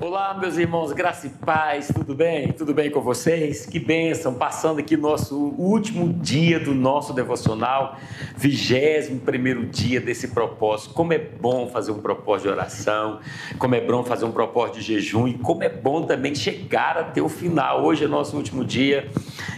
Olá, meus irmãos, graça e paz, tudo bem? Tudo bem com vocês? Que bênção, passando aqui nosso último dia do nosso devocional, vigésimo primeiro dia desse propósito. Como é bom fazer um propósito de oração, como é bom fazer um propósito de jejum e como é bom também chegar até o final. Hoje é nosso último dia,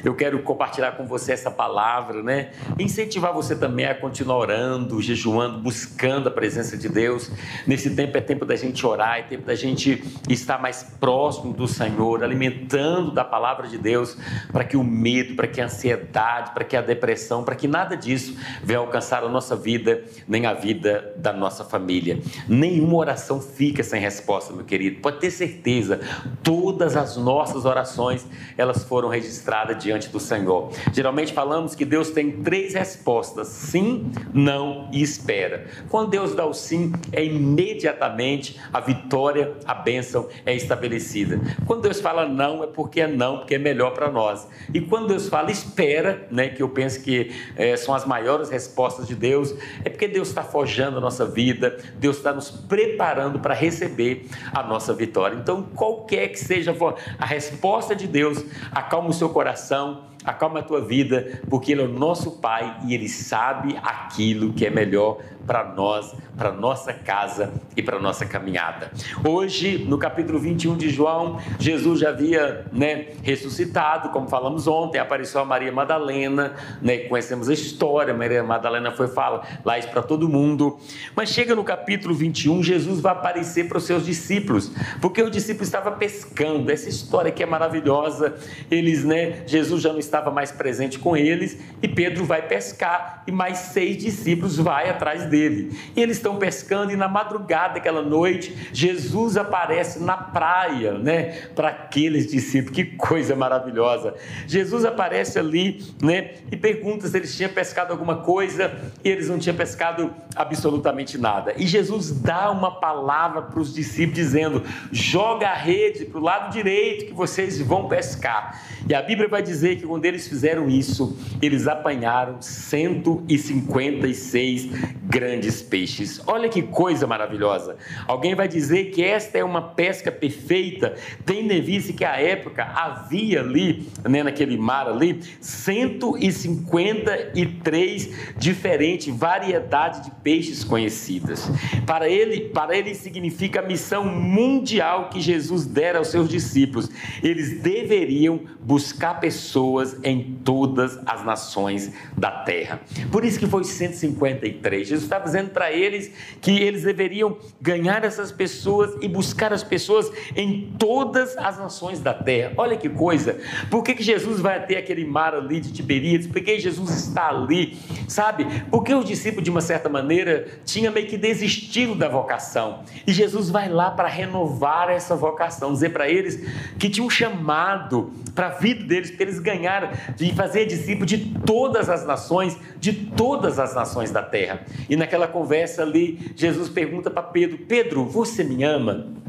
eu quero compartilhar com você essa palavra, né? Incentivar você também a continuar orando, jejuando, buscando a presença de Deus. Nesse tempo é tempo da gente orar, é tempo da gente estar mais próximo do Senhor, alimentando da palavra de Deus, para que o medo, para que a ansiedade, para que a depressão, para que nada disso venha alcançar a nossa vida, nem a vida da nossa família. Nenhuma oração fica sem resposta, meu querido. Pode ter certeza, todas as nossas orações, elas foram registradas diante do Senhor. Geralmente falamos que Deus tem três respostas: sim, não e espera. Quando Deus dá o sim, é imediatamente a vitória, a bênção bênção é estabelecida. Quando Deus fala não, é porque é não, porque é melhor para nós. E quando Deus fala espera, né, que eu penso que é, são as maiores respostas de Deus, é porque Deus está forjando a nossa vida, Deus está nos preparando para receber a nossa vitória. Então, qualquer que seja a resposta de Deus, acalma o seu coração, acalma a tua vida, porque Ele é o nosso Pai e Ele sabe aquilo que é melhor para nós, para nossa casa e para nossa caminhada. Hoje, no capítulo 21 de João, Jesus já havia né, ressuscitado, como falamos ontem, apareceu a Maria Madalena, né, conhecemos a história, Maria Madalena foi falar lá isso para todo mundo. Mas chega no capítulo 21, Jesus vai aparecer para os seus discípulos, porque o discípulo estava pescando. Essa história que é maravilhosa. Eles, né, Jesus já não estava mais presente com eles e Pedro vai pescar e mais seis discípulos vai atrás dele. E eles estão pescando e na madrugada daquela noite Jesus aparece na praia, né, para aqueles discípulos. Que coisa maravilhosa. Jesus aparece ali, né, e pergunta se eles tinham pescado alguma coisa e eles não tinham pescado absolutamente nada. E Jesus dá uma palavra para os discípulos dizendo: "Joga a rede para o lado direito que vocês vão pescar". E a Bíblia vai dizer que quando quando eles fizeram isso, eles apanharam 156 grandes peixes. Olha que coisa maravilhosa. Alguém vai dizer que esta é uma pesca perfeita, tendo em vista que a época havia ali, né, naquele mar ali, 153 diferentes variedades de peixes conhecidas. Para ele, para ele significa a missão mundial que Jesus dera aos seus discípulos. Eles deveriam buscar pessoas em todas as nações da terra. Por isso que foi 153. Jesus está dizendo para eles que eles deveriam ganhar essas pessoas e buscar as pessoas em todas as nações da terra. Olha que coisa. Por que, que Jesus vai ter aquele mar ali de Tiberíades? Por que Jesus está ali? Sabe? Porque os discípulos, de uma certa maneira, tinham meio que desistido da vocação. E Jesus vai lá para renovar essa vocação, dizer para eles que tinha um chamado para a vida deles, para eles ganharem de fazer discípulo de todas as nações, de todas as nações da terra. E naquela conversa ali, Jesus pergunta para Pedro: Pedro, você me ama?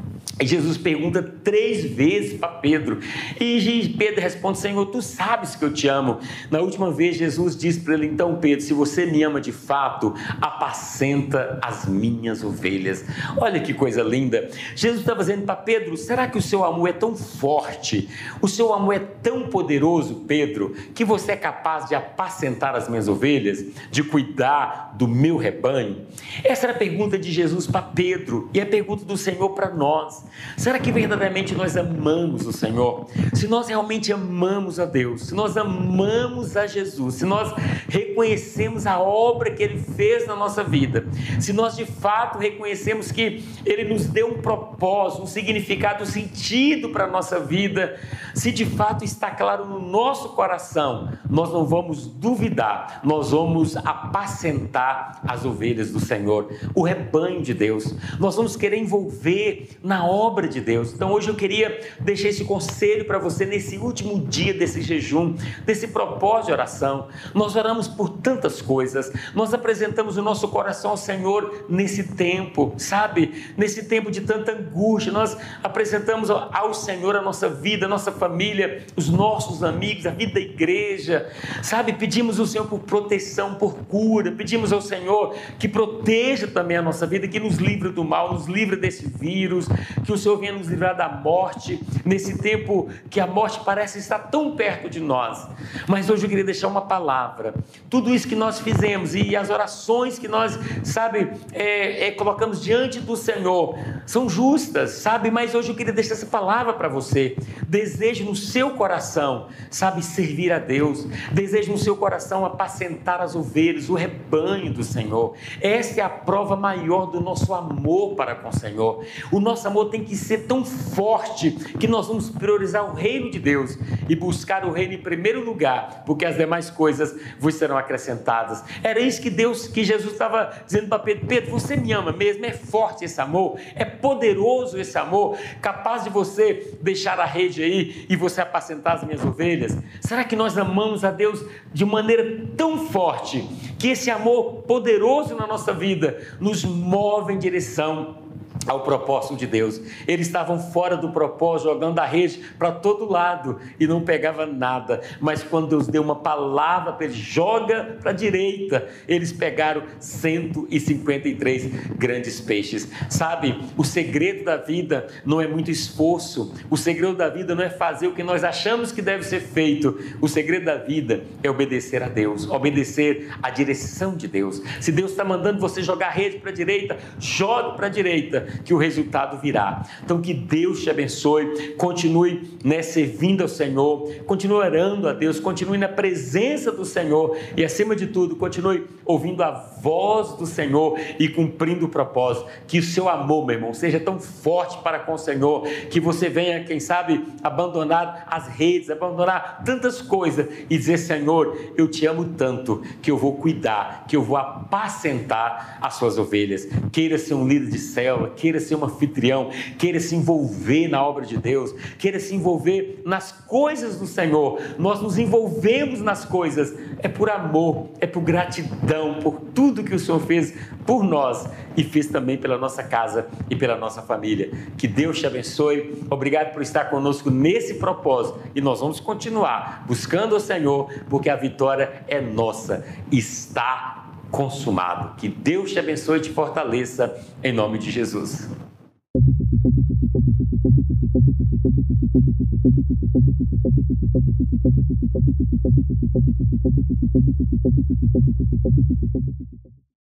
Jesus pergunta três vezes para Pedro. E Pedro responde: Senhor, tu sabes que eu te amo. Na última vez, Jesus disse para ele: Então, Pedro, se você me ama de fato, apacenta as minhas ovelhas. Olha que coisa linda. Jesus estava dizendo para Pedro: Será que o seu amor é tão forte? O seu amor é tão poderoso, Pedro, que você é capaz de apacentar as minhas ovelhas, de cuidar do meu rebanho? Essa era a pergunta de Jesus para Pedro e a pergunta do Senhor para nós. Será que verdadeiramente nós amamos o Senhor? Se nós realmente amamos a Deus, se nós amamos a Jesus, se nós reconhecemos a obra que Ele fez na nossa vida, se nós de fato reconhecemos que Ele nos deu um propósito, um significado, um sentido para a nossa vida, se de fato está claro no nosso coração, nós não vamos duvidar, nós vamos apacentar as ovelhas do Senhor, o rebanho de Deus, nós vamos querer envolver na obra obra de Deus. Então hoje eu queria deixar esse conselho para você nesse último dia desse jejum, desse propósito de oração. Nós oramos por tantas coisas, nós apresentamos o nosso coração ao Senhor nesse tempo, sabe? Nesse tempo de tanta angústia, nós apresentamos ao Senhor a nossa vida, a nossa família, os nossos amigos, a vida da igreja, sabe? Pedimos ao Senhor por proteção, por cura, pedimos ao Senhor que proteja também a nossa vida, que nos livre do mal, nos livre desse vírus, que o Senhor venha nos livrar da morte, nesse tempo que a morte parece estar tão perto de nós. Mas hoje eu queria deixar uma palavra. Tudo isso que nós fizemos e as orações que nós, sabe, é, é, colocamos diante do Senhor são justas, sabe? Mas hoje eu queria deixar essa palavra para você. Desejo no seu coração, sabe, servir a Deus. Desejo no seu coração apacentar as ovelhas, o rebanho do Senhor. Essa é a prova maior do nosso amor para com o Senhor. O nosso amor tem que ser tão forte que nós vamos priorizar o reino de Deus e buscar o reino em primeiro lugar, porque as demais coisas vos serão acrescentadas. Era isso que Deus, que Jesus estava dizendo para Pedro: Pedro, você me ama mesmo? É forte esse amor? É poderoso esse amor? Capaz de você deixar a rede aí e você apacentar as minhas ovelhas? Será que nós amamos a Deus de maneira tão forte que esse amor poderoso na nossa vida nos move em direção ao propósito de Deus. Eles estavam fora do propósito, jogando a rede para todo lado e não pegava nada. Mas quando Deus deu uma palavra para eles, joga para a direita, eles pegaram 153 grandes peixes. Sabe, o segredo da vida não é muito esforço. O segredo da vida não é fazer o que nós achamos que deve ser feito. O segredo da vida é obedecer a Deus, obedecer à direção de Deus. Se Deus está mandando você jogar a rede para a direita, jogue para a direita que o resultado virá. Então que Deus te abençoe, continue né, servindo ao Senhor, continue orando a Deus, continue na presença do Senhor e acima de tudo, continue ouvindo a voz do Senhor e cumprindo o propósito. Que o seu amor, meu irmão, seja tão forte para com o Senhor, que você venha, quem sabe, abandonar as redes, abandonar tantas coisas e dizer: Senhor, eu te amo tanto que eu vou cuidar, que eu vou apacentar as suas ovelhas. Queira ser um líder de célula, queira ser um anfitrião, queira se envolver na obra de Deus, queira se envolver nas coisas do Senhor. Nós nos envolvemos nas coisas, é por amor, é por gratidão, por tudo que o Senhor fez por nós e fez também pela nossa casa e pela nossa família. Que Deus te abençoe. Obrigado por estar conosco nesse propósito e nós vamos continuar buscando o Senhor, porque a vitória é nossa. Está consumado. Que Deus te abençoe e te fortaleça, em nome de Jesus.